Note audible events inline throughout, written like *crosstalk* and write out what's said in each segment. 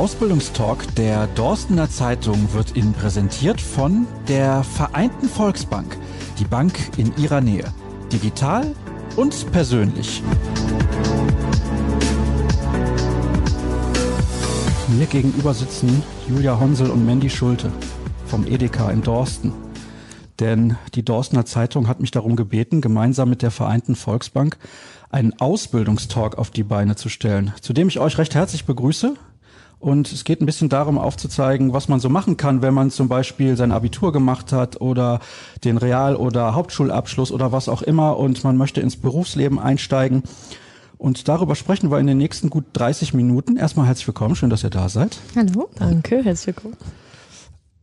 Ausbildungstalk der Dorstener Zeitung wird Ihnen präsentiert von der Vereinten Volksbank, die Bank in Ihrer Nähe. Digital und persönlich. Mir gegenüber sitzen Julia Honsel und Mandy Schulte vom Edeka in Dorsten. Denn die Dorstener Zeitung hat mich darum gebeten, gemeinsam mit der Vereinten Volksbank einen Ausbildungstalk auf die Beine zu stellen, zu dem ich euch recht herzlich begrüße. Und es geht ein bisschen darum aufzuzeigen, was man so machen kann, wenn man zum Beispiel sein Abitur gemacht hat oder den Real- oder Hauptschulabschluss oder was auch immer und man möchte ins Berufsleben einsteigen. Und darüber sprechen wir in den nächsten gut 30 Minuten. Erstmal herzlich willkommen, schön, dass ihr da seid. Hallo. Danke, herzlich willkommen.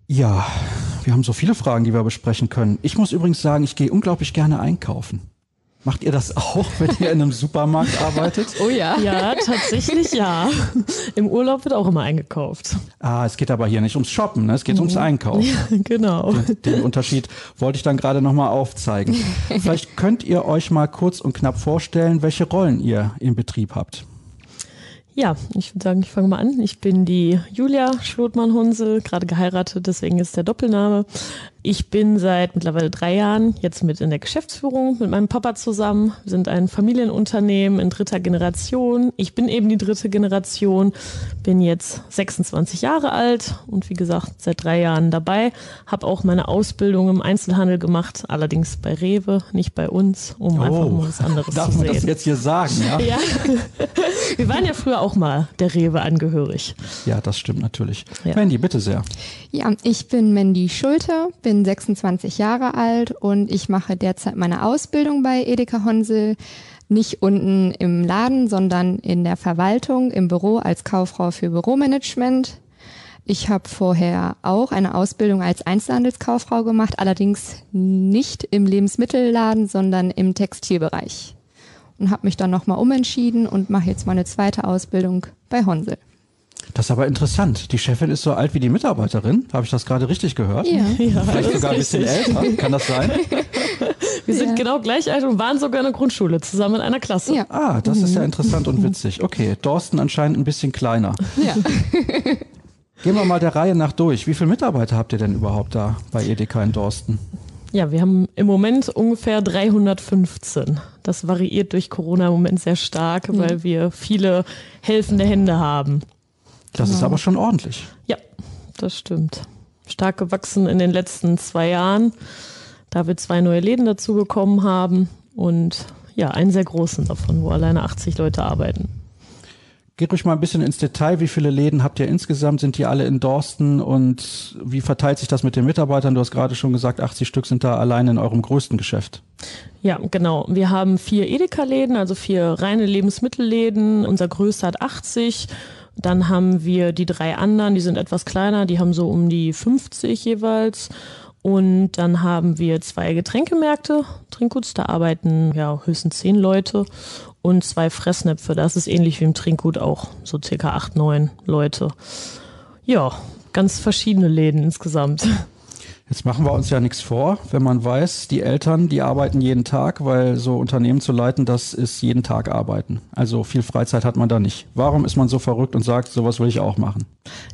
Ja, wir haben so viele Fragen, die wir besprechen können. Ich muss übrigens sagen, ich gehe unglaublich gerne einkaufen. Macht ihr das auch, wenn ihr in einem Supermarkt *laughs* arbeitet? Oh ja. Ja, tatsächlich ja. *laughs* Im Urlaub wird auch immer eingekauft. Ah, es geht aber hier nicht ums Shoppen, ne? es geht mhm. ums Einkaufen. Ja, genau. Den, den Unterschied wollte ich dann gerade nochmal aufzeigen. *laughs* Vielleicht könnt ihr euch mal kurz und knapp vorstellen, welche Rollen ihr im Betrieb habt. Ja, ich würde sagen, ich fange mal an. Ich bin die Julia Schlotmann-Hunsel, gerade geheiratet, deswegen ist der Doppelname. Ich bin seit mittlerweile drei Jahren jetzt mit in der Geschäftsführung mit meinem Papa zusammen. Wir sind ein Familienunternehmen in dritter Generation. Ich bin eben die dritte Generation, bin jetzt 26 Jahre alt und wie gesagt seit drei Jahren dabei. Habe auch meine Ausbildung im Einzelhandel gemacht, allerdings bei Rewe, nicht bei uns, um oh, einfach mal was anderes darf zu sehen. Darf man das jetzt hier sagen? Ja? *laughs* ja. Wir waren ja früher auch mal der Rewe angehörig. Ja, das stimmt natürlich. Ja. Mandy, bitte sehr. Ja, ich bin Mandy Schulte, bin bin 26 Jahre alt und ich mache derzeit meine Ausbildung bei Edeka Honsel. Nicht unten im Laden, sondern in der Verwaltung, im Büro als Kauffrau für Büromanagement. Ich habe vorher auch eine Ausbildung als Einzelhandelskauffrau gemacht, allerdings nicht im Lebensmittelladen, sondern im Textilbereich. Und habe mich dann nochmal umentschieden und mache jetzt meine zweite Ausbildung bei Honsel. Das ist aber interessant. Die Chefin ist so alt wie die Mitarbeiterin. Habe ich das gerade richtig gehört? Ja. ja Vielleicht sogar ein bisschen älter. Kann das sein? *laughs* Wir sind ja. genau gleich alt und waren sogar in der Grundschule zusammen in einer Klasse. Ja. Ah, das ist ja interessant und witzig. Okay, Dorsten anscheinend ein bisschen kleiner. Ja. *laughs* Gehen wir mal der Reihe nach durch. Wie viele Mitarbeiter habt ihr denn überhaupt da bei Edeka in Dorsten? Ja, wir haben im Moment ungefähr 315. Das variiert durch Corona im Moment sehr stark, weil wir viele helfende Hände haben. Das genau. ist aber schon ordentlich. Ja, das stimmt. Stark gewachsen in den letzten zwei Jahren, da wir zwei neue Läden dazu bekommen haben und ja, einen sehr großen davon, wo alleine 80 Leute arbeiten. Geht ruhig mal ein bisschen ins Detail. Wie viele Läden habt ihr insgesamt? Sind die alle in Dorsten? Und wie verteilt sich das mit den Mitarbeitern? Du hast gerade schon gesagt, 80 Stück sind da allein in eurem größten Geschäft. Ja, genau. Wir haben vier Edeka-Läden, also vier reine Lebensmittelläden. Unser größter hat 80 dann haben wir die drei anderen, die sind etwas kleiner, die haben so um die 50 jeweils. Und dann haben wir zwei Getränkemärkte, Trinkguts, da arbeiten ja höchstens zehn Leute und zwei Fressnäpfe, das ist ähnlich wie im Trinkgut auch, so circa acht, neun Leute. Ja, ganz verschiedene Läden insgesamt. Jetzt machen wir uns ja nichts vor, wenn man weiß, die Eltern, die arbeiten jeden Tag, weil so Unternehmen zu leiten, das ist jeden Tag arbeiten. Also viel Freizeit hat man da nicht. Warum ist man so verrückt und sagt, sowas will ich auch machen?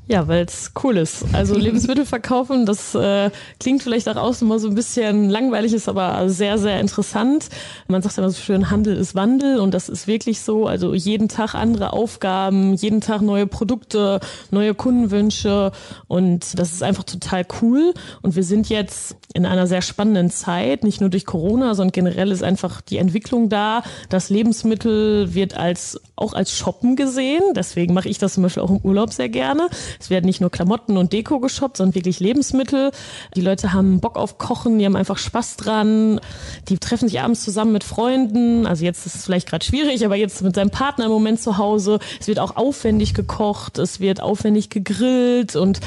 Ja, weil es cool ist. Also Lebensmittel verkaufen, das äh, klingt vielleicht auch außen mal so ein bisschen langweilig, ist aber sehr, sehr interessant. Man sagt immer so schön, Handel ist Wandel und das ist wirklich so. Also jeden Tag andere Aufgaben, jeden Tag neue Produkte, neue Kundenwünsche und das ist einfach total cool. Und wir wir sind jetzt in einer sehr spannenden Zeit, nicht nur durch Corona, sondern generell ist einfach die Entwicklung da. Das Lebensmittel wird als auch als Shoppen gesehen. Deswegen mache ich das zum Beispiel auch im Urlaub sehr gerne. Es werden nicht nur Klamotten und Deko geshoppt, sondern wirklich Lebensmittel. Die Leute haben Bock auf Kochen, die haben einfach Spaß dran. Die treffen sich abends zusammen mit Freunden. Also jetzt ist es vielleicht gerade schwierig, aber jetzt mit seinem Partner im Moment zu Hause. Es wird auch aufwendig gekocht, es wird aufwendig gegrillt und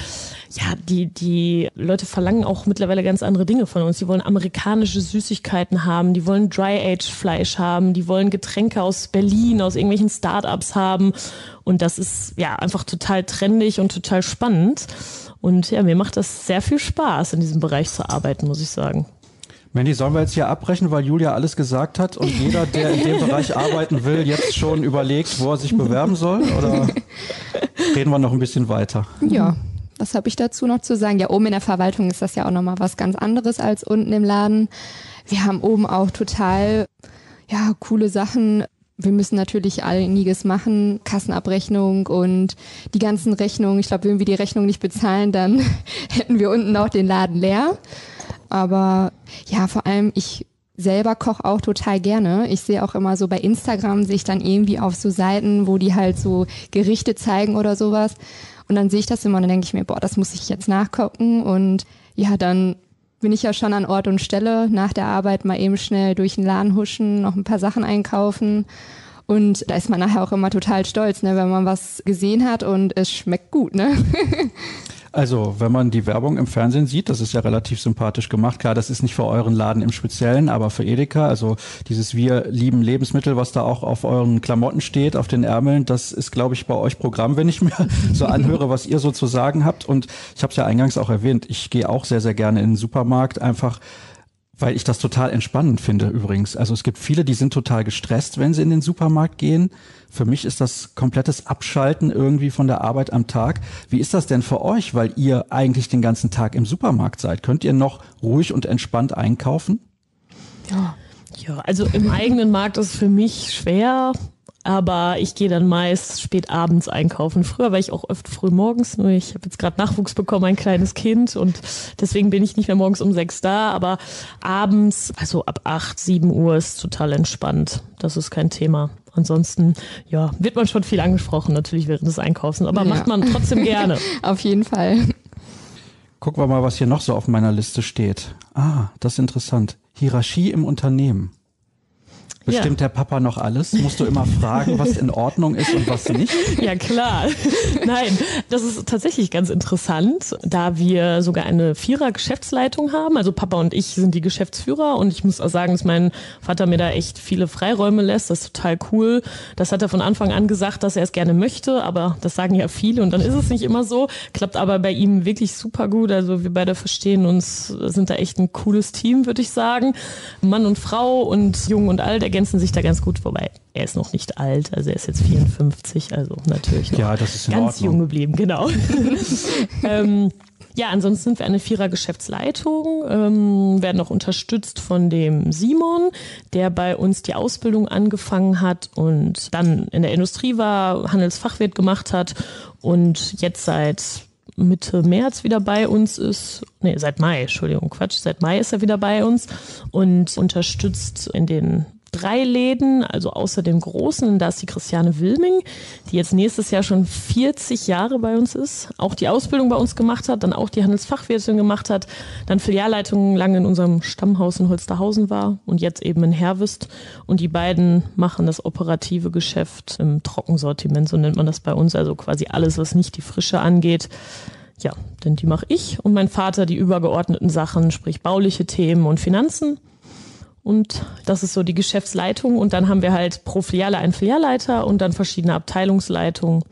ja, die, die Leute verlangen auch mittlerweile ganz andere Dinge von uns. Die wollen amerikanische Süßigkeiten haben, die wollen Dry-Age-Fleisch haben, die wollen Getränke aus Berlin, aus irgendwelchen Startups haben. Und das ist ja einfach total trendig und total spannend. Und ja, mir macht das sehr viel Spaß, in diesem Bereich zu arbeiten, muss ich sagen. Mandy, sollen wir jetzt hier abbrechen, weil Julia alles gesagt hat und jeder, der in dem Bereich *laughs* arbeiten will, jetzt schon überlegt, wo er sich bewerben soll? Oder? *laughs* reden wir noch ein bisschen weiter. Ja, was habe ich dazu noch zu sagen? Ja, oben in der Verwaltung ist das ja auch nochmal was ganz anderes als unten im Laden. Wir haben oben auch total, ja, coole Sachen. Wir müssen natürlich einiges machen, Kassenabrechnung und die ganzen Rechnungen. Ich glaube, wenn wir die Rechnung nicht bezahlen, dann *laughs* hätten wir unten auch den Laden leer. Aber ja, vor allem ich selber koche auch total gerne. Ich sehe auch immer so bei Instagram sehe ich dann irgendwie auf so Seiten, wo die halt so Gerichte zeigen oder sowas. Und dann sehe ich das immer und dann denke ich mir, boah, das muss ich jetzt nachgucken. Und ja, dann bin ich ja schon an Ort und Stelle nach der Arbeit mal eben schnell durch den Laden huschen, noch ein paar Sachen einkaufen. Und da ist man nachher auch immer total stolz, ne, wenn man was gesehen hat und es schmeckt gut, ne? *laughs* Also, wenn man die Werbung im Fernsehen sieht, das ist ja relativ sympathisch gemacht. Klar, das ist nicht für euren Laden im Speziellen, aber für Edeka, also dieses Wir lieben Lebensmittel, was da auch auf euren Klamotten steht, auf den Ärmeln, das ist, glaube ich, bei euch Programm, wenn ich mir *laughs* so anhöre, was ihr so zu sagen habt. Und ich habe es ja eingangs auch erwähnt, ich gehe auch sehr, sehr gerne in den Supermarkt, einfach weil ich das total entspannend finde übrigens. Also es gibt viele, die sind total gestresst, wenn sie in den Supermarkt gehen. Für mich ist das komplettes Abschalten irgendwie von der Arbeit am Tag. Wie ist das denn für euch, weil ihr eigentlich den ganzen Tag im Supermarkt seid? Könnt ihr noch ruhig und entspannt einkaufen? Ja. Ja, also im eigenen Markt ist für mich schwer, aber ich gehe dann meist spät abends einkaufen. Früher war ich auch oft früh morgens, nur ich habe jetzt gerade Nachwuchs bekommen, ein kleines Kind und deswegen bin ich nicht mehr morgens um sechs da, aber abends, also ab acht, sieben Uhr ist total entspannt. Das ist kein Thema. Ansonsten, ja, wird man schon viel angesprochen, natürlich während des Einkaufs, aber ja. macht man trotzdem gerne. *laughs* auf jeden Fall. Gucken wir mal, was hier noch so auf meiner Liste steht. Ah, das ist interessant. Hierarchie im Unternehmen. Bestimmt ja. der Papa noch alles? Musst du immer fragen, was in Ordnung ist und was nicht? *laughs* Ja, klar. Nein, das ist tatsächlich ganz interessant, da wir sogar eine Vierer-Geschäftsleitung haben. Also Papa und ich sind die Geschäftsführer und ich muss auch sagen, dass mein Vater mir da echt viele Freiräume lässt. Das ist total cool. Das hat er von Anfang an gesagt, dass er es gerne möchte, aber das sagen ja viele und dann ist es nicht immer so. Klappt aber bei ihm wirklich super gut. Also wir beide verstehen uns, sind da echt ein cooles Team, würde ich sagen. Mann und Frau und Jung und Alt ergänzen sich da ganz gut, wobei er ist noch nicht alt, also er ist jetzt 54, also natürlich noch ja, das ist ganz jung geblieben, genau. *laughs* ähm, ja, ansonsten sind wir eine Vierer-Geschäftsleitung, ähm, werden auch unterstützt von dem Simon, der bei uns die Ausbildung angefangen hat und dann in der Industrie war, Handelsfachwirt gemacht hat und jetzt seit Mitte März wieder bei uns ist, nee, seit Mai, Entschuldigung, Quatsch, seit Mai ist er wieder bei uns und unterstützt in den drei Läden, also außer dem großen, da ist die Christiane Wilming, die jetzt nächstes Jahr schon 40 Jahre bei uns ist, auch die Ausbildung bei uns gemacht hat, dann auch die Handelsfachwirtin gemacht hat, dann Filialleitung lange in unserem Stammhaus in Holsterhausen war und jetzt eben in Herwist. Und die beiden machen das operative Geschäft im Trockensortiment, so nennt man das bei uns, also quasi alles, was nicht die Frische angeht. Ja, denn die mache ich und mein Vater die übergeordneten Sachen, sprich bauliche Themen und Finanzen. Und das ist so die Geschäftsleitung. Und dann haben wir halt pro Filiale einen Filialleiter und dann verschiedene Abteilungsleitungen.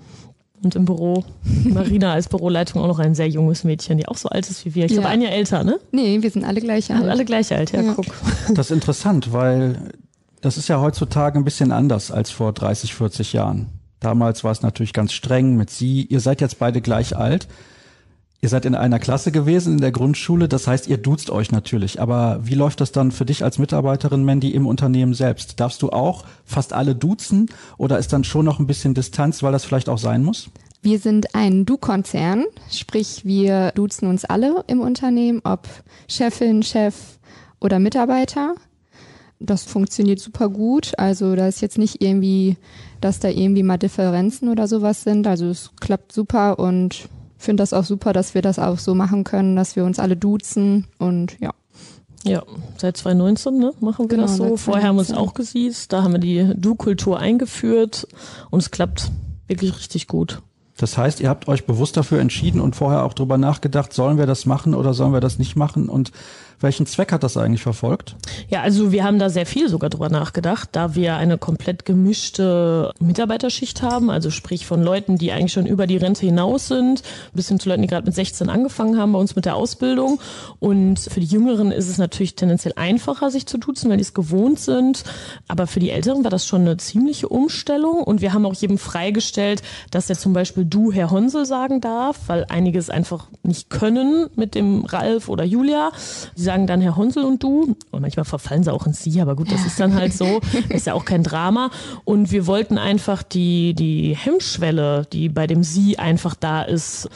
Und im Büro, Marina als Büroleitung auch noch ein sehr junges Mädchen, die auch so alt ist wie wir. Ich ja. glaube, ein Jahr älter, ne? Nee, wir sind alle gleich alt. Alle gleich alt, ja, ja, guck. Das ist interessant, weil das ist ja heutzutage ein bisschen anders als vor 30, 40 Jahren. Damals war es natürlich ganz streng mit Sie. Ihr seid jetzt beide gleich alt. Ihr seid in einer Klasse gewesen in der Grundschule, das heißt, ihr duzt euch natürlich. Aber wie läuft das dann für dich als Mitarbeiterin, Mandy, im Unternehmen selbst? Darfst du auch fast alle duzen oder ist dann schon noch ein bisschen Distanz, weil das vielleicht auch sein muss? Wir sind ein Du-Konzern, sprich wir duzen uns alle im Unternehmen, ob Chefin, Chef oder Mitarbeiter. Das funktioniert super gut. Also da ist jetzt nicht irgendwie, dass da irgendwie mal Differenzen oder sowas sind. Also es klappt super und finde das auch super, dass wir das auch so machen können, dass wir uns alle duzen und ja. Ja, seit 2019 ne, machen wir genau, das so. Vorher haben wir uns auch gesiezt, da haben wir die Du-Kultur eingeführt und es klappt wirklich richtig gut. Das heißt, ihr habt euch bewusst dafür entschieden und vorher auch drüber nachgedacht, sollen wir das machen oder sollen wir das nicht machen? Und Welchen Zweck hat das eigentlich verfolgt? Ja, also wir haben da sehr viel sogar drüber nachgedacht, da wir eine komplett gemischte Mitarbeiterschicht haben, also sprich von Leuten, die eigentlich schon über die Rente hinaus sind, bis hin zu Leuten, die gerade mit 16 angefangen haben bei uns mit der Ausbildung. Und für die Jüngeren ist es natürlich tendenziell einfacher, sich zu duzen, weil die es gewohnt sind. Aber für die Älteren war das schon eine ziemliche Umstellung. Und wir haben auch jedem freigestellt, dass er zum Beispiel du, Herr Honsel, sagen darf, weil einige es einfach nicht können mit dem Ralf oder Julia. Die sagen dann Herr Honsel und du. Und manchmal verfallen sie auch in sie, aber gut, das ist dann halt so. Das *laughs* ist ja auch kein Drama. Und wir wollten einfach die, die Hemmschwelle, die bei dem Sie einfach da ist,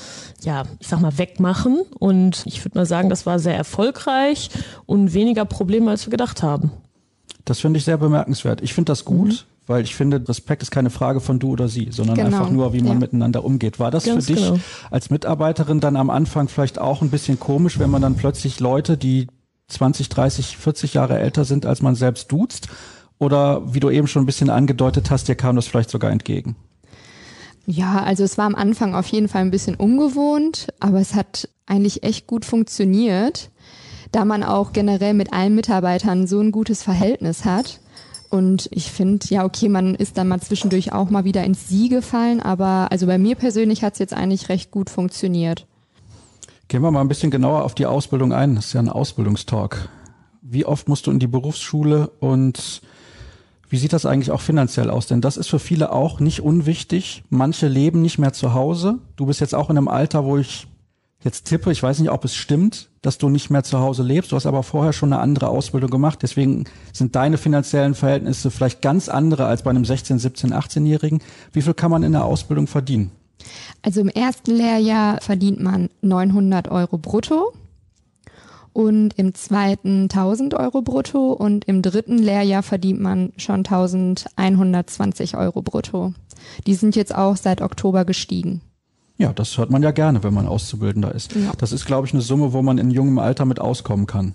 ja, ich sag mal, wegmachen. Und ich würde mal sagen, das war sehr erfolgreich und weniger Probleme, als wir gedacht haben. Das finde ich sehr bemerkenswert. Ich finde das gut. Mhm weil ich finde, Respekt ist keine Frage von du oder sie, sondern genau. einfach nur, wie man ja. miteinander umgeht. War das Ganz für dich genau. als Mitarbeiterin dann am Anfang vielleicht auch ein bisschen komisch, wenn man dann plötzlich Leute, die 20, 30, 40 Jahre älter sind, als man selbst duzt? Oder wie du eben schon ein bisschen angedeutet hast, dir kam das vielleicht sogar entgegen? Ja, also es war am Anfang auf jeden Fall ein bisschen ungewohnt, aber es hat eigentlich echt gut funktioniert, da man auch generell mit allen Mitarbeitern so ein gutes Verhältnis hat. Und ich finde, ja, okay, man ist dann mal zwischendurch auch mal wieder ins Sie gefallen, aber also bei mir persönlich hat es jetzt eigentlich recht gut funktioniert. Gehen wir mal ein bisschen genauer auf die Ausbildung ein. Das ist ja ein Ausbildungstalk. Wie oft musst du in die Berufsschule und wie sieht das eigentlich auch finanziell aus? Denn das ist für viele auch nicht unwichtig. Manche leben nicht mehr zu Hause. Du bist jetzt auch in einem Alter, wo ich jetzt tippe, ich weiß nicht, ob es stimmt, dass du nicht mehr zu Hause lebst. Du hast aber vorher schon eine andere Ausbildung gemacht. Deswegen sind deine finanziellen Verhältnisse vielleicht ganz andere als bei einem 16, 17, 18-Jährigen. Wie viel kann man in der Ausbildung verdienen? Also im ersten Lehrjahr verdient man 900 Euro brutto und im zweiten 1000 Euro brutto und im dritten Lehrjahr verdient man schon 1120 Euro brutto. Die sind jetzt auch seit Oktober gestiegen. Ja, das hört man ja gerne, wenn man Auszubildender ist. Ja. Das ist, glaube ich, eine Summe, wo man in jungem Alter mit auskommen kann.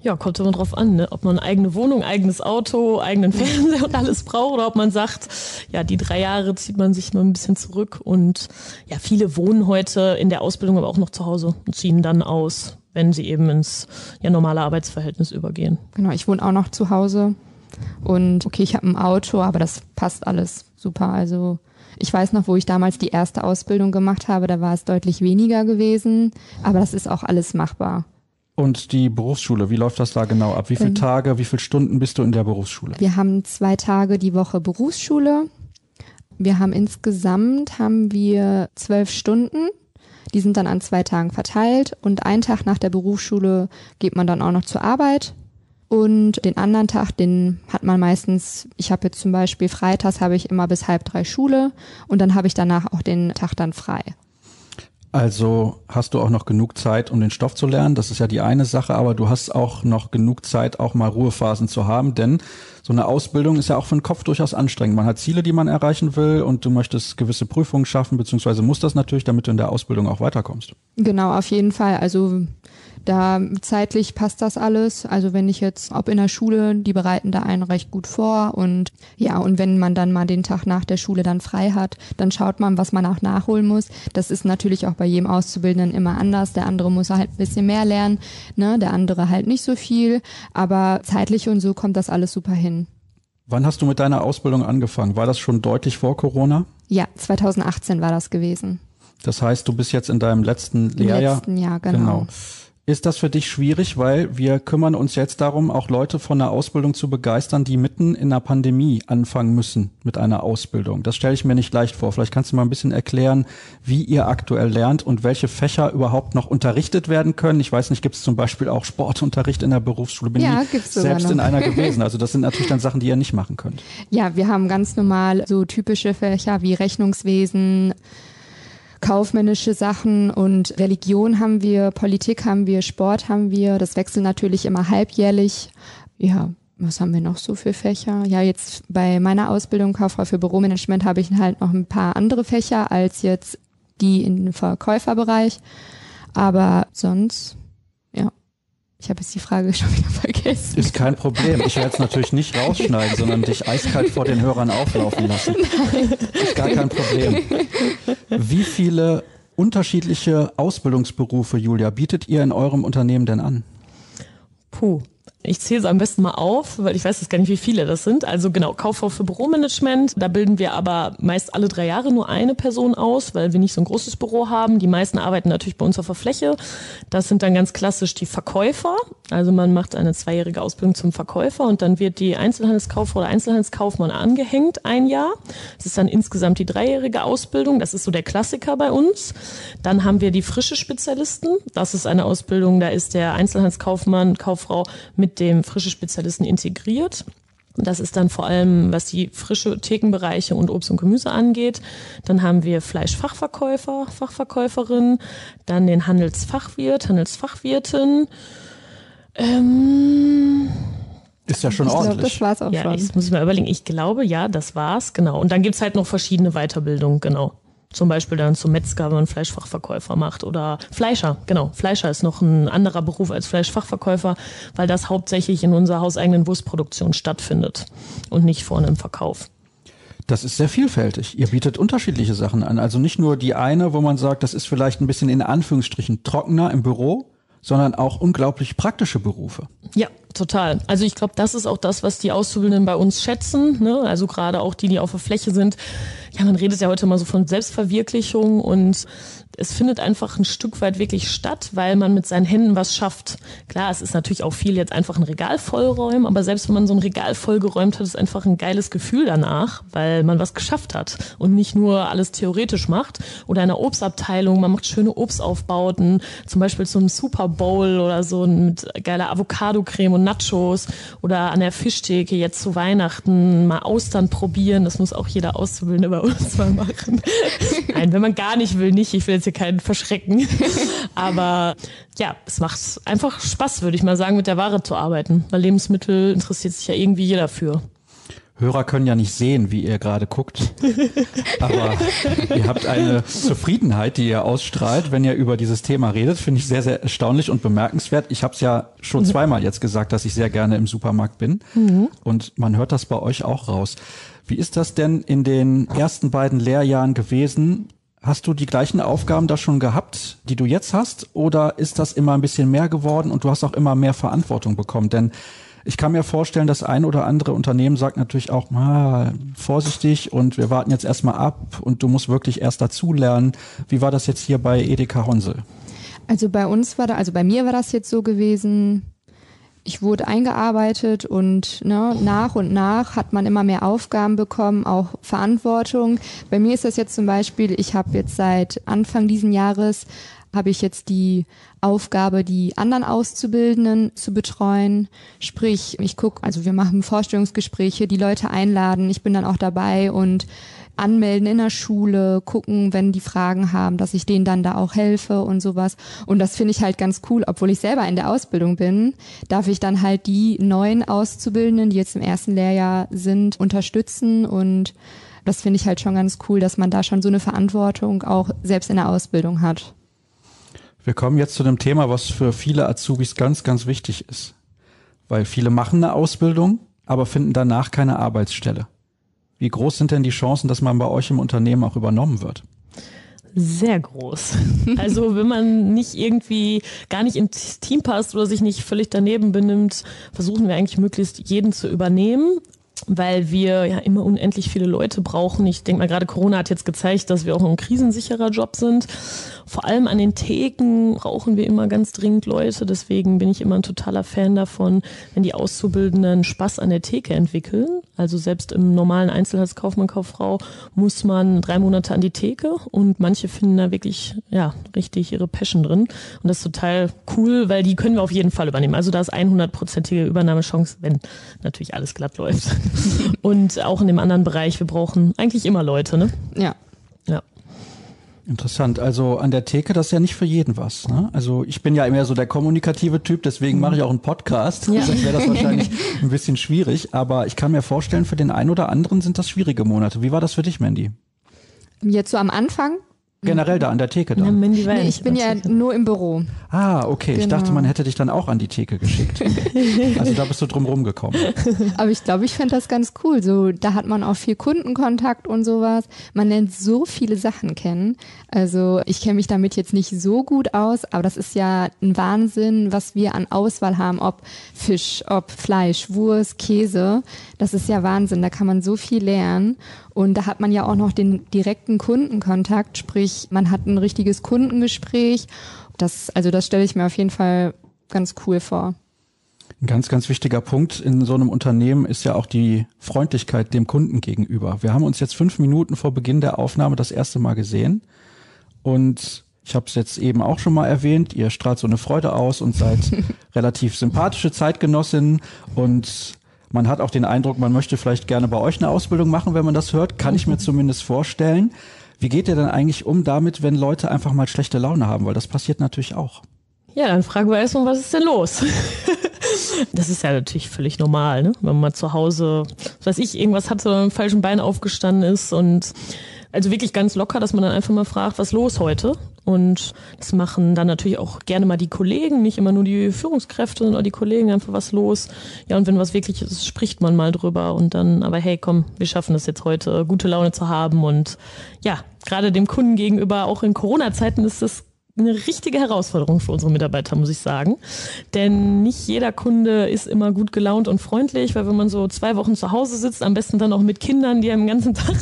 Ja, kommt immer drauf an, ne? ob man eine eigene Wohnung, eigenes Auto, eigenen Fernseher und alles braucht oder ob man sagt, ja, die drei Jahre zieht man sich mal ein bisschen zurück und ja, viele wohnen heute in der Ausbildung aber auch noch zu Hause und ziehen dann aus wenn sie eben ins ja, normale Arbeitsverhältnis übergehen. Genau, ich wohne auch noch zu Hause und okay, ich habe ein Auto, aber das passt alles super. Also ich weiß noch, wo ich damals die erste Ausbildung gemacht habe, da war es deutlich weniger gewesen, aber das ist auch alles machbar. Und die Berufsschule, wie läuft das da genau ab? Wie viele ähm, Tage, wie viele Stunden bist du in der Berufsschule? Wir haben zwei Tage die Woche Berufsschule. Wir haben insgesamt haben wir zwölf Stunden die sind dann an zwei Tagen verteilt und einen Tag nach der Berufsschule geht man dann auch noch zur Arbeit. Und den anderen Tag, den hat man meistens, ich habe jetzt zum Beispiel freitags habe ich immer bis halb drei Schule und dann habe ich danach auch den Tag dann frei. Also hast du auch noch genug Zeit, um den Stoff zu lernen. Das ist ja die eine Sache, aber du hast auch noch genug Zeit, auch mal Ruhephasen zu haben, denn so eine Ausbildung ist ja auch für den Kopf durchaus anstrengend. Man hat Ziele, die man erreichen will und du möchtest gewisse Prüfungen schaffen, beziehungsweise musst das natürlich, damit du in der Ausbildung auch weiterkommst. Genau, auf jeden Fall. Also da zeitlich passt das alles. Also wenn ich jetzt, ob in der Schule, die bereiten da einen recht gut vor und ja, und wenn man dann mal den Tag nach der Schule dann frei hat, dann schaut man, was man auch nachholen muss. Das ist natürlich auch bei jedem Auszubildenden immer anders. Der andere muss halt ein bisschen mehr lernen, ne? der andere halt nicht so viel, aber zeitlich und so kommt das alles super hin. Wann hast du mit deiner Ausbildung angefangen? War das schon deutlich vor Corona? Ja, 2018 war das gewesen. Das heißt, du bist jetzt in deinem letzten Lehrjahr. Im letzten Jahr, genau. genau. Ist das für dich schwierig, weil wir kümmern uns jetzt darum, auch Leute von der Ausbildung zu begeistern, die mitten in der Pandemie anfangen müssen mit einer Ausbildung? Das stelle ich mir nicht leicht vor. Vielleicht kannst du mal ein bisschen erklären, wie ihr aktuell lernt und welche Fächer überhaupt noch unterrichtet werden können. Ich weiß nicht, gibt es zum Beispiel auch Sportunterricht in der Berufsschule? Bin ja, gibt's selbst in einer gewesen. *laughs* Also das sind natürlich dann Sachen, die ihr nicht machen könnt. Ja, wir haben ganz normal so typische Fächer wie Rechnungswesen, kaufmännische Sachen und Religion haben wir, Politik haben wir, Sport haben wir. Das wechselt natürlich immer halbjährlich. Ja, was haben wir noch so für Fächer? Ja, jetzt bei meiner Ausbildung Kauffrau für Büromanagement habe ich halt noch ein paar andere Fächer als jetzt die im Verkäuferbereich. Aber sonst ich habe jetzt die Frage *laughs* schon wieder vergessen. Ist kein Problem. Ich werde es natürlich nicht rausschneiden, sondern dich eiskalt vor den Hörern auflaufen lassen. Nein. Ist gar kein Problem. Wie viele unterschiedliche Ausbildungsberufe, Julia, bietet ihr in eurem Unternehmen denn an? Puh, ich zähle es am besten mal auf, weil ich weiß jetzt gar nicht, wie viele das sind. Also genau, Kauffrau für Büromanagement. Da bilden wir aber meist alle drei Jahre nur eine Person aus, weil wir nicht so ein großes Büro haben. Die meisten arbeiten natürlich bei uns auf der Fläche. Das sind dann ganz klassisch die Verkäufer. Also man macht eine zweijährige Ausbildung zum Verkäufer und dann wird die Einzelhandelskauffrau oder Einzelhandelskaufmann angehängt ein Jahr. Das ist dann insgesamt die dreijährige Ausbildung. Das ist so der Klassiker bei uns. Dann haben wir die frische Spezialisten. Das ist eine Ausbildung, da ist der Einzelhandelskaufmann, Kauffrau mit mit dem frische Spezialisten integriert. Das ist dann vor allem, was die frische Thekenbereiche und Obst und Gemüse angeht. Dann haben wir Fleischfachverkäufer, Fachverkäuferin, dann den Handelsfachwirt, Handelsfachwirtin. Ähm, ist ja schon ich ordentlich. Glaub, das war's auch ja, schon. Ich muss ich mal überlegen. Ich glaube, ja, das war's, genau. Und dann gibt's halt noch verschiedene Weiterbildungen, genau. Zum Beispiel dann zum Metzger, wenn man Fleischfachverkäufer macht oder Fleischer, genau. Fleischer ist noch ein anderer Beruf als Fleischfachverkäufer, weil das hauptsächlich in unserer hauseigenen Wurstproduktion stattfindet und nicht vorne im Verkauf. Das ist sehr vielfältig. Ihr bietet unterschiedliche Sachen an. Also nicht nur die eine, wo man sagt, das ist vielleicht ein bisschen in Anführungsstrichen trockener im Büro, sondern auch unglaublich praktische Berufe. Ja, total. Also ich glaube, das ist auch das, was die Auszubildenden bei uns schätzen. Ne? Also gerade auch die, die auf der Fläche sind. Ja, man redet ja heute mal so von Selbstverwirklichung und es findet einfach ein Stück weit wirklich statt, weil man mit seinen Händen was schafft. Klar, es ist natürlich auch viel jetzt einfach ein Regal vollräumen, aber selbst wenn man so ein Regal vollgeräumt hat, ist einfach ein geiles Gefühl danach, weil man was geschafft hat und nicht nur alles theoretisch macht. Oder in der Obstabteilung, man macht schöne Obstaufbauten, zum Beispiel zum Super Bowl oder so mit geiler Avocado-Creme und Nachos oder an der Fischtheke jetzt zu Weihnachten mal Austern probieren. Das muss auch jeder Auszubildende bei uns mal machen. *laughs* Nein, wenn man gar nicht will, nicht. Ich will jetzt hier keinen verschrecken. *laughs* Aber ja, es macht einfach Spaß, würde ich mal sagen, mit der Ware zu arbeiten. Weil Lebensmittel interessiert sich ja irgendwie jeder für. Hörer können ja nicht sehen, wie ihr gerade guckt. Aber ihr habt eine Zufriedenheit, die ihr ausstrahlt, wenn ihr über dieses Thema redet. Finde ich sehr, sehr erstaunlich und bemerkenswert. Ich habe es ja schon zweimal jetzt gesagt, dass ich sehr gerne im Supermarkt bin. Mhm. Und man hört das bei euch auch raus. Wie ist das denn in den ersten beiden Lehrjahren gewesen? Hast du die gleichen Aufgaben da schon gehabt, die du jetzt hast? Oder ist das immer ein bisschen mehr geworden und du hast auch immer mehr Verantwortung bekommen? Denn ich kann mir vorstellen, das ein oder andere Unternehmen sagt natürlich auch, mal vorsichtig und wir warten jetzt erstmal ab und du musst wirklich erst dazulernen. Wie war das jetzt hier bei Edeka Honsel? Also bei uns war da, also bei mir war das jetzt so gewesen, ich wurde eingearbeitet und ne, nach und nach hat man immer mehr Aufgaben bekommen, auch Verantwortung. Bei mir ist das jetzt zum Beispiel, ich habe jetzt seit Anfang diesen Jahres habe ich jetzt die Aufgabe, die anderen Auszubildenden zu betreuen. Sprich, ich gucke, also wir machen Vorstellungsgespräche, die Leute einladen, ich bin dann auch dabei und anmelden in der Schule, gucken, wenn die Fragen haben, dass ich denen dann da auch helfe und sowas. Und das finde ich halt ganz cool, obwohl ich selber in der Ausbildung bin, darf ich dann halt die neuen Auszubildenden, die jetzt im ersten Lehrjahr sind, unterstützen und das finde ich halt schon ganz cool, dass man da schon so eine Verantwortung auch selbst in der Ausbildung hat. Wir kommen jetzt zu dem Thema, was für viele Azubis ganz, ganz wichtig ist. Weil viele machen eine Ausbildung, aber finden danach keine Arbeitsstelle. Wie groß sind denn die Chancen, dass man bei euch im Unternehmen auch übernommen wird? Sehr groß. *laughs* Also wenn man nicht irgendwie gar nicht ins Team passt oder sich nicht völlig daneben benimmt, versuchen wir eigentlich möglichst jeden zu übernehmen weil wir ja immer unendlich viele Leute brauchen. Ich denke mal, gerade Corona hat jetzt gezeigt, dass wir auch ein krisensicherer Job sind. Vor allem an den Theken brauchen wir immer ganz dringend Leute. Deswegen bin ich immer ein totaler Fan davon, wenn die Auszubildenden Spaß an der Theke entwickeln. Also selbst im normalen Einzelhandelskaufmann, Kauffrau muss man drei Monate an die Theke und manche finden da wirklich, ja, richtig ihre Passion drin. Und das ist total cool, weil die können wir auf jeden Fall übernehmen. Also da ist 100-prozentige Übernahmechance, wenn natürlich alles glatt läuft. *laughs* und auch in dem anderen Bereich, wir brauchen eigentlich immer Leute, ne? Ja. Ja. Interessant. Also an der Theke, das ist ja nicht für jeden was. Ne? Also ich bin ja immer so der kommunikative Typ, deswegen mache ich auch einen Podcast. Ja. Sonst wäre das wahrscheinlich *laughs* ein bisschen schwierig. Aber ich kann mir vorstellen, für den einen oder anderen sind das schwierige Monate. Wie war das für dich, Mandy? Jetzt so am Anfang Generell da an der Theke dann. War Nee, ich bin ja Theke. nur im Büro. Ah, okay. Ich Genau. dachte, man hätte dich dann auch an die Theke geschickt. *laughs* also da bist du drum rumgekommen. Aber ich glaube, ich fände das ganz cool. So, da hat man auch viel Kundenkontakt und sowas. Man lernt so viele Sachen kennen. Also ich kenne mich damit jetzt nicht so gut aus, aber das ist ja ein Wahnsinn, was wir an Auswahl haben, ob Fisch, ob Fleisch, Wurst, Käse. Das ist ja Wahnsinn. Da kann man so viel lernen. Und da hat man ja auch noch den direkten Kundenkontakt, sprich, man hat ein richtiges Kundengespräch. Das, also das stelle ich mir auf jeden Fall ganz cool vor. Ein ganz, ganz wichtiger Punkt in so einem Unternehmen ist ja auch die Freundlichkeit dem Kunden gegenüber. Wir haben uns jetzt fünf Minuten vor Beginn der Aufnahme das erste Mal gesehen und ich habe es jetzt eben auch schon mal erwähnt, ihr strahlt so eine Freude aus und seid *laughs* relativ sympathische Zeitgenossinnen und man hat auch den Eindruck, man möchte vielleicht gerne bei euch eine Ausbildung machen, wenn man das hört, kann ich mir zumindest vorstellen. Wie geht ihr denn eigentlich um damit, wenn Leute einfach mal schlechte Laune haben? Weil das passiert natürlich auch. Ja, dann fragen wir erstmal, was ist denn los? *laughs* Das ist ja natürlich völlig normal, ne? wenn man zu Hause, was weiß ich, irgendwas hatte mit dem falschen Bein aufgestanden ist und also wirklich ganz locker, dass man dann einfach mal fragt, was los heute? Und das machen dann natürlich auch gerne mal die Kollegen, nicht immer nur die Führungskräfte, sondern auch die Kollegen einfach was los. Ja, und wenn was wirklich ist, spricht man mal drüber und dann, aber hey, komm, wir schaffen es jetzt heute, gute Laune zu haben und ja, gerade dem Kunden gegenüber, auch in Corona-Zeiten ist das eine richtige Herausforderung für unsere Mitarbeiter, muss ich sagen. Denn nicht jeder Kunde ist immer gut gelaunt und freundlich, weil wenn man so zwei Wochen zu Hause sitzt, am besten dann auch mit Kindern, die einem den ganzen *laughs* Tag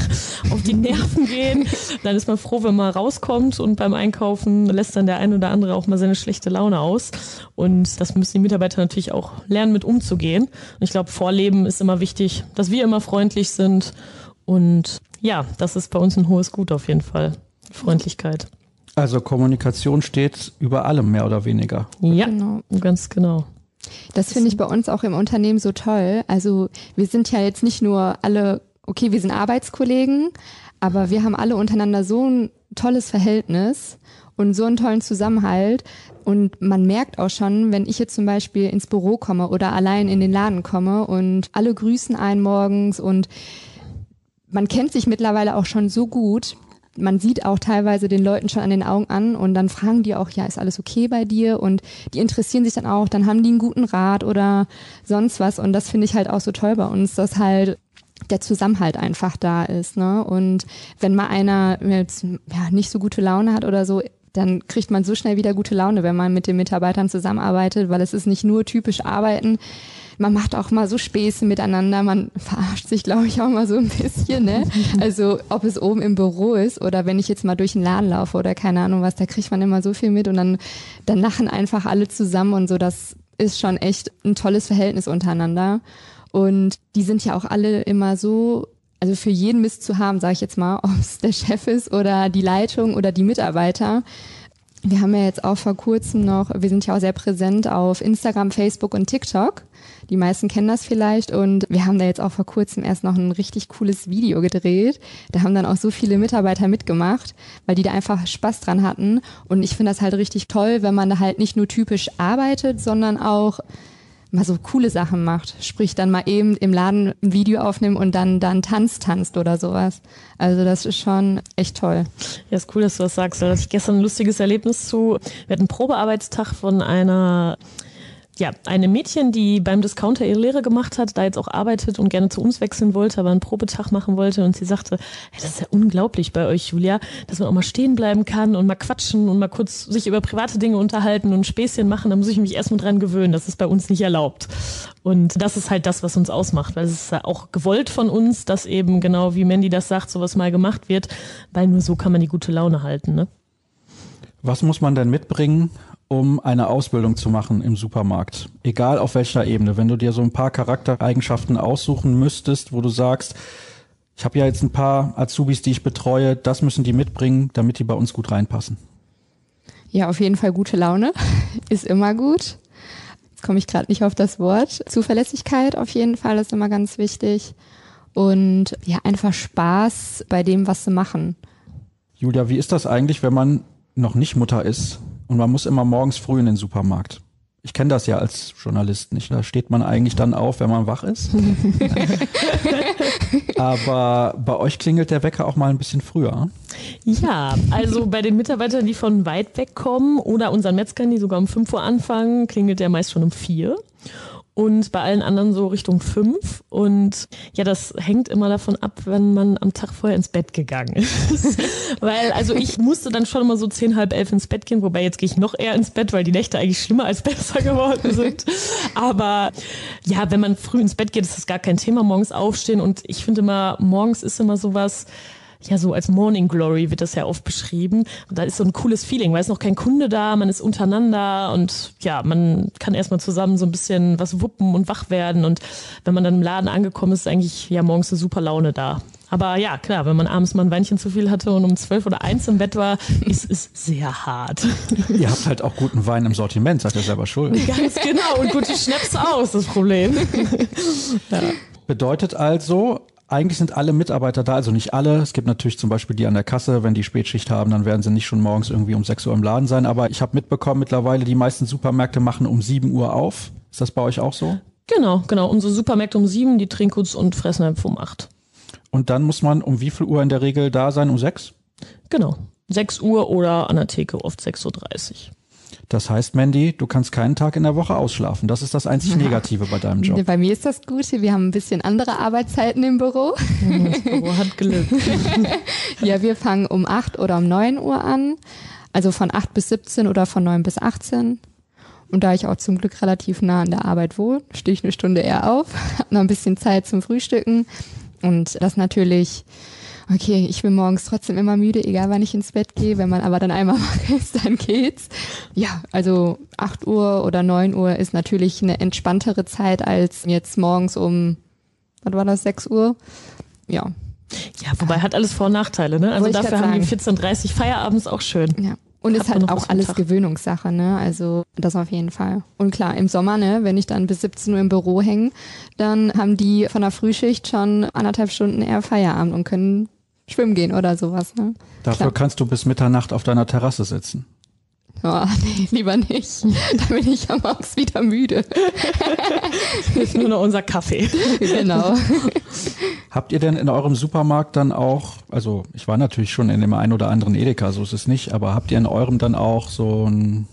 auf die Nerven gehen, dann ist man froh, wenn man rauskommt und beim Einkaufen lässt dann der ein oder andere auch mal seine schlechte Laune aus. Und das müssen die Mitarbeiter natürlich auch lernen, mit umzugehen. Und ich glaube, Vorleben ist immer wichtig, dass wir immer freundlich sind. Und ja, das ist bei uns ein hohes Gut auf jeden Fall. Freundlichkeit. Also Kommunikation steht über allem mehr oder weniger. Ja, Genau. ganz genau. Das finde ich bei uns auch im Unternehmen so toll. Also wir sind ja jetzt nicht nur alle, okay, wir sind Arbeitskollegen, aber wir haben alle untereinander so ein tolles Verhältnis und so einen tollen Zusammenhalt. Und man merkt auch schon, wenn ich jetzt zum Beispiel ins Büro komme oder allein in den Laden komme und alle grüßen einen morgens und man kennt sich mittlerweile auch schon so gut. Man sieht auch teilweise den Leuten schon an den Augen an und dann fragen die auch, ja, ist alles okay bei dir? Und die interessieren sich dann auch, dann haben die einen guten Rat oder sonst was. Und das finde ich halt auch so toll bei uns, dass halt der Zusammenhalt einfach da ist. Ne? Und wenn mal einer jetzt ja, nicht so gute Laune hat oder so, dann kriegt man so schnell wieder gute Laune, wenn man mit den Mitarbeitern zusammenarbeitet, weil es ist nicht nur typisch Arbeiten, man macht auch mal so Späße miteinander, man verarscht sich, glaube ich, auch mal so ein bisschen, ne? *laughs* Also ob es oben im Büro ist oder wenn ich jetzt mal durch den Laden laufe oder keine Ahnung was, da kriegt man immer so viel mit und dann, dann lachen einfach alle zusammen und so, das ist schon echt ein tolles Verhältnis untereinander. Und die sind ja auch alle immer so also für jeden Mist zu haben, sage ich jetzt mal, *laughs* ob es der Chef ist oder die Leitung oder die Mitarbeiter. Wir haben ja jetzt auch vor kurzem noch, wir sind ja auch sehr präsent auf Instagram, Facebook und TikTok. Die meisten kennen das vielleicht und wir haben da jetzt auch vor kurzem erst noch ein richtig cooles Video gedreht. Da haben dann auch so viele Mitarbeiter mitgemacht, weil die da einfach Spaß dran hatten. Und ich finde das halt richtig toll, wenn man da halt nicht nur typisch arbeitet, sondern auch mal so coole Sachen macht. Sprich dann mal eben im Laden ein Video aufnehmen und dann dann Tanz tanzt oder sowas. Also das ist schon echt toll. Ja, ist cool, dass du das sagst. Da hatte ich gestern ein lustiges Erlebnis zu. Wir hatten einen Probearbeitstag von einer ja, eine Mädchen, die beim Discounter ihre Lehre gemacht hat, da jetzt auch arbeitet und gerne zu uns wechseln wollte, aber einen Probetag machen wollte und sie sagte, hey, das ist ja unglaublich bei euch, Julia, dass man auch mal stehen bleiben kann und mal quatschen und mal kurz sich über private Dinge unterhalten und Späßchen machen, da muss ich mich erstmal dran gewöhnen, das ist bei uns nicht erlaubt. Und das ist halt das, was uns ausmacht, weil es ist ja auch gewollt von uns, dass eben genau wie Mandy das sagt, sowas mal gemacht wird, weil nur so kann man die gute Laune halten, ne? Was muss man denn mitbringen, um eine Ausbildung zu machen im Supermarkt? Egal auf welcher Ebene. Wenn du dir so ein paar Charaktereigenschaften aussuchen müsstest, wo du sagst, ich habe ja jetzt ein paar Azubis, die ich betreue, das müssen die mitbringen, damit die bei uns gut reinpassen. Ja, auf jeden Fall gute Laune *laughs* ist immer gut. Jetzt komme ich gerade nicht auf das Wort. Zuverlässigkeit auf jeden Fall ist immer ganz wichtig. Und ja, einfach Spaß bei dem, was sie machen. Julia, wie ist das eigentlich, wenn man noch nicht Mutter ist und man muss immer morgens früh in den Supermarkt? Ich kenne das ja als Journalist nicht. Da steht man eigentlich dann auf, wenn man wach ist. *laughs* Aber bei euch klingelt der Wecker auch mal ein bisschen früher. Ja, also bei den Mitarbeitern, die von weit weg kommen oder unseren Metzgern, die sogar um 5 Uhr anfangen, klingelt der meist schon um 4 und bei allen anderen so Richtung fünf. Und ja, das hängt immer davon ab, wenn man am Tag vorher ins Bett gegangen ist. *laughs* weil, also ich musste dann schon immer so zehn, halb elf ins Bett gehen, wobei jetzt gehe ich noch eher ins Bett, weil die Nächte eigentlich schlimmer als besser geworden sind. Aber ja, wenn man früh ins Bett geht, ist das gar kein Thema, morgens aufstehen. Und ich finde immer, morgens ist immer sowas, ja so als Morning Glory wird das ja oft beschrieben. Und da ist so ein cooles Feeling, weil es noch kein Kunde da, man ist untereinander und ja, man kann erstmal zusammen so ein bisschen was wuppen und wach werden. Und wenn man dann im Laden angekommen ist, ist eigentlich ja morgens eine super Laune da. Aber ja, klar, wenn man abends mal ein Weinchen zu viel hatte und um zwölf oder eins im Bett war, ist es sehr hart. Ihr habt halt auch guten Wein im Sortiment, seid ihr selber schuld. *laughs* Ganz genau. Und gute Schnaps aus, das Problem. *laughs* Ja. Bedeutet also, eigentlich sind alle Mitarbeiter da, also nicht alle. Es gibt natürlich zum Beispiel die an der Kasse, wenn die Spätschicht haben, dann werden sie nicht schon morgens irgendwie um 6 Uhr im Laden sein. Aber ich habe mitbekommen, mittlerweile die meisten Supermärkte machen um 7 Uhr auf. Ist das bei euch auch so? Genau, genau. Unsere Supermärkte um 7, die Trinkguts und Fressnheim um 8. Und dann muss man um wie viel Uhr in der Regel da sein? Um 6? Genau. 6 Uhr oder an der Theke oft 6.30 Uhr. Das heißt, Mandy, du kannst keinen Tag in der Woche ausschlafen. Das ist das einzig *laughs* Negative bei deinem Job. Bei mir ist das Gute. Wir haben ein bisschen andere Arbeitszeiten im Büro. Das Büro hat Glück. *laughs* ja, wir fangen um 8 oder um 9 Uhr an. Also von 8 bis 17 oder von 9 bis 18. Und da ich auch zum Glück relativ nah an der Arbeit wohne, stehe ich eine Stunde eher auf, *laughs* habe noch ein bisschen Zeit zum Frühstücken. Und das natürlich okay, ich bin morgens trotzdem immer müde, egal wann ich ins Bett gehe. Wenn man aber dann einmal *laughs* wach ist, dann geht's. Ja, also 8 Uhr oder 9 Uhr ist natürlich eine entspanntere Zeit als jetzt morgens um, was war das, 6 Uhr? Ja. Ja, wobei hat alles Vor- und Nachteile, ne? Also dafür haben die 14.30 Feierabends auch schön. Ja. Und ist halt auch alles Gewöhnungssache, ne? Also das auf jeden Fall. Und klar, im Sommer, ne, wenn ich dann bis 17 Uhr im Büro hänge, dann haben die von der Frühschicht schon anderthalb Stunden eher Feierabend und können schwimmen gehen oder sowas. Ne? Dafür Klar. kannst du bis Mitternacht auf deiner Terrasse sitzen. Oh, *laughs* nee, lieber nicht. Da bin ich ja morgens wieder müde. Das *laughs* ist nur noch unser Kaffee. Genau. Habt ihr denn in eurem Supermarkt dann auch, also ich war natürlich schon in dem einen oder anderen Edeka, so ist es nicht, aber habt ihr in eurem dann auch so, ein,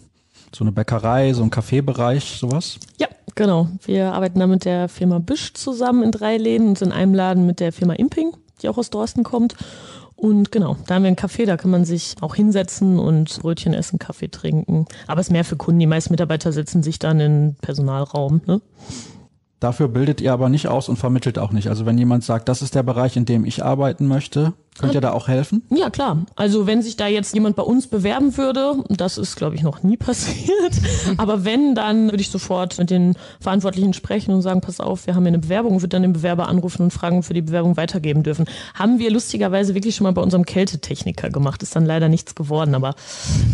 so eine Bäckerei, so einen Kaffeebereich, sowas? Ja, genau. Wir arbeiten da mit der Firma Büsch zusammen in drei Läden und in einem Laden mit der Firma Imping die auch aus Dorsten kommt. Und genau, da haben wir einen Café, da kann man sich auch hinsetzen und Brötchen essen, Kaffee trinken. Aber es ist mehr für Kunden. Die meisten Mitarbeiter setzen sich dann in Personalraum. Ne? Dafür bildet ihr aber nicht aus und vermittelt auch nicht. Also wenn jemand sagt, das ist der Bereich, in dem ich arbeiten möchte, Könnt ihr da auch helfen? Ja, klar. Also wenn sich da jetzt jemand bei uns bewerben würde, das ist, glaube ich, noch nie *laughs* passiert, aber wenn, dann würde ich sofort mit den Verantwortlichen sprechen und sagen, pass auf, wir haben hier eine Bewerbung, würde dann den Bewerber anrufen und fragen, für die Bewerbung weitergeben dürfen. Haben wir lustigerweise wirklich schon mal bei unserem Kältetechniker gemacht, ist dann leider nichts geworden, aber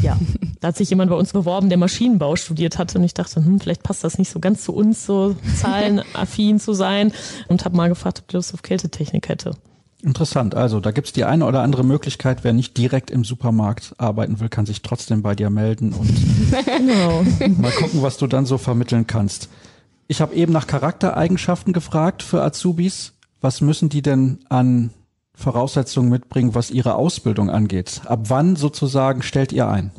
ja, da hat sich jemand bei uns beworben, der Maschinenbau studiert hatte und ich dachte, hm, vielleicht passt das nicht so ganz zu uns, so zahlenaffin zu sein und habe mal gefragt, ob die Lust auf Kältetechnik hätte. Interessant. Also da gibt's die eine oder andere Möglichkeit, wer nicht direkt im Supermarkt arbeiten will, kann sich trotzdem bei dir melden und *laughs* genau. mal gucken, was du dann so vermitteln kannst. Ich habe eben nach Charaktereigenschaften gefragt für Azubis. Was müssen die denn an Voraussetzungen mitbringen, was ihre Ausbildung angeht? Ab wann sozusagen stellt ihr ein?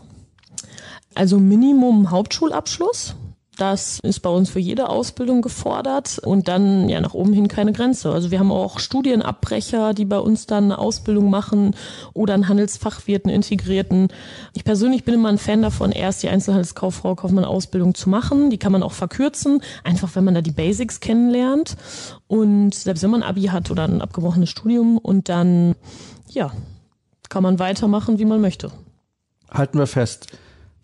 Also Minimum Hauptschulabschluss. Das ist bei uns für jede Ausbildung gefordert und dann ja nach oben hin keine Grenze. Also wir haben auch Studienabbrecher, die bei uns dann eine Ausbildung machen oder einen Handelsfachwirt, einen integrierten. Ich persönlich bin immer ein Fan davon, erst die Einzelhandelskauffrau Kaufmann Ausbildung zu machen. Die kann man auch verkürzen, einfach wenn man da die Basics kennenlernt. Und selbst wenn man ein Abi hat oder ein abgebrochenes Studium und dann, ja, kann man weitermachen, wie man möchte. Halten wir fest.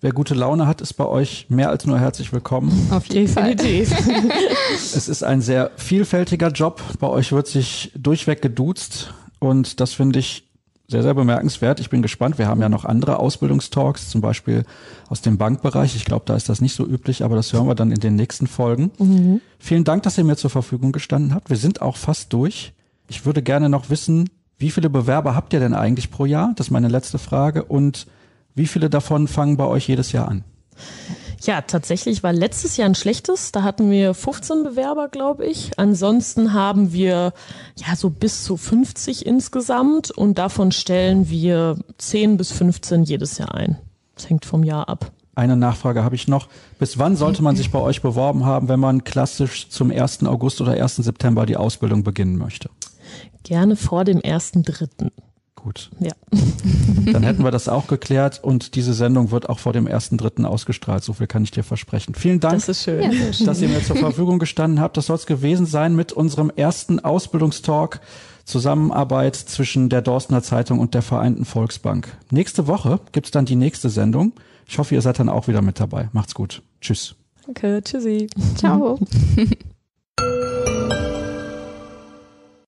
Wer gute Laune hat, ist bei euch mehr als nur herzlich willkommen. Auf jeden Fall. *laughs* *laughs* es ist ein sehr vielfältiger Job. Bei euch wird sich durchweg geduzt und das finde ich sehr, sehr bemerkenswert. Ich bin gespannt. Wir haben ja noch andere Ausbildungstalks, zum Beispiel aus dem Bankbereich. Ich glaube, da ist das nicht so üblich, aber das hören wir dann in den nächsten Folgen. Mhm. Vielen Dank, dass ihr mir zur Verfügung gestanden habt. Wir sind auch fast durch. Ich würde gerne noch wissen, wie viele Bewerber habt ihr denn eigentlich pro Jahr? Das ist meine letzte Frage. Und wie viele davon fangen bei euch jedes Jahr an? Ja, tatsächlich war letztes Jahr ein schlechtes. Da hatten wir 15 Bewerber, glaube ich. Ansonsten haben wir ja so bis zu 50 insgesamt und davon stellen wir 10 bis 15 jedes Jahr ein. Das hängt vom Jahr ab. Eine Nachfrage habe ich noch. Bis wann sollte man sich bei euch beworben haben, wenn man klassisch zum 1. August oder 1. September die Ausbildung beginnen möchte? Gerne vor dem 1.3. Gut. Ja. *laughs* Dann hätten wir das auch geklärt und diese Sendung wird auch vor dem 1.3. ausgestrahlt. So viel kann ich dir versprechen. Vielen Dank, Das ist schön. Ja, schön. dass ihr mir zur Verfügung gestanden habt. Das soll es gewesen sein mit unserem ersten Ausbildungstalk. Zusammenarbeit zwischen der Dorstener Zeitung und der Vereinten Volksbank. Nächste Woche gibt's dann die nächste Sendung. Ich hoffe, ihr seid dann auch wieder mit dabei. Macht's gut. Tschüss. Danke, tschüssi. Ciao. *laughs*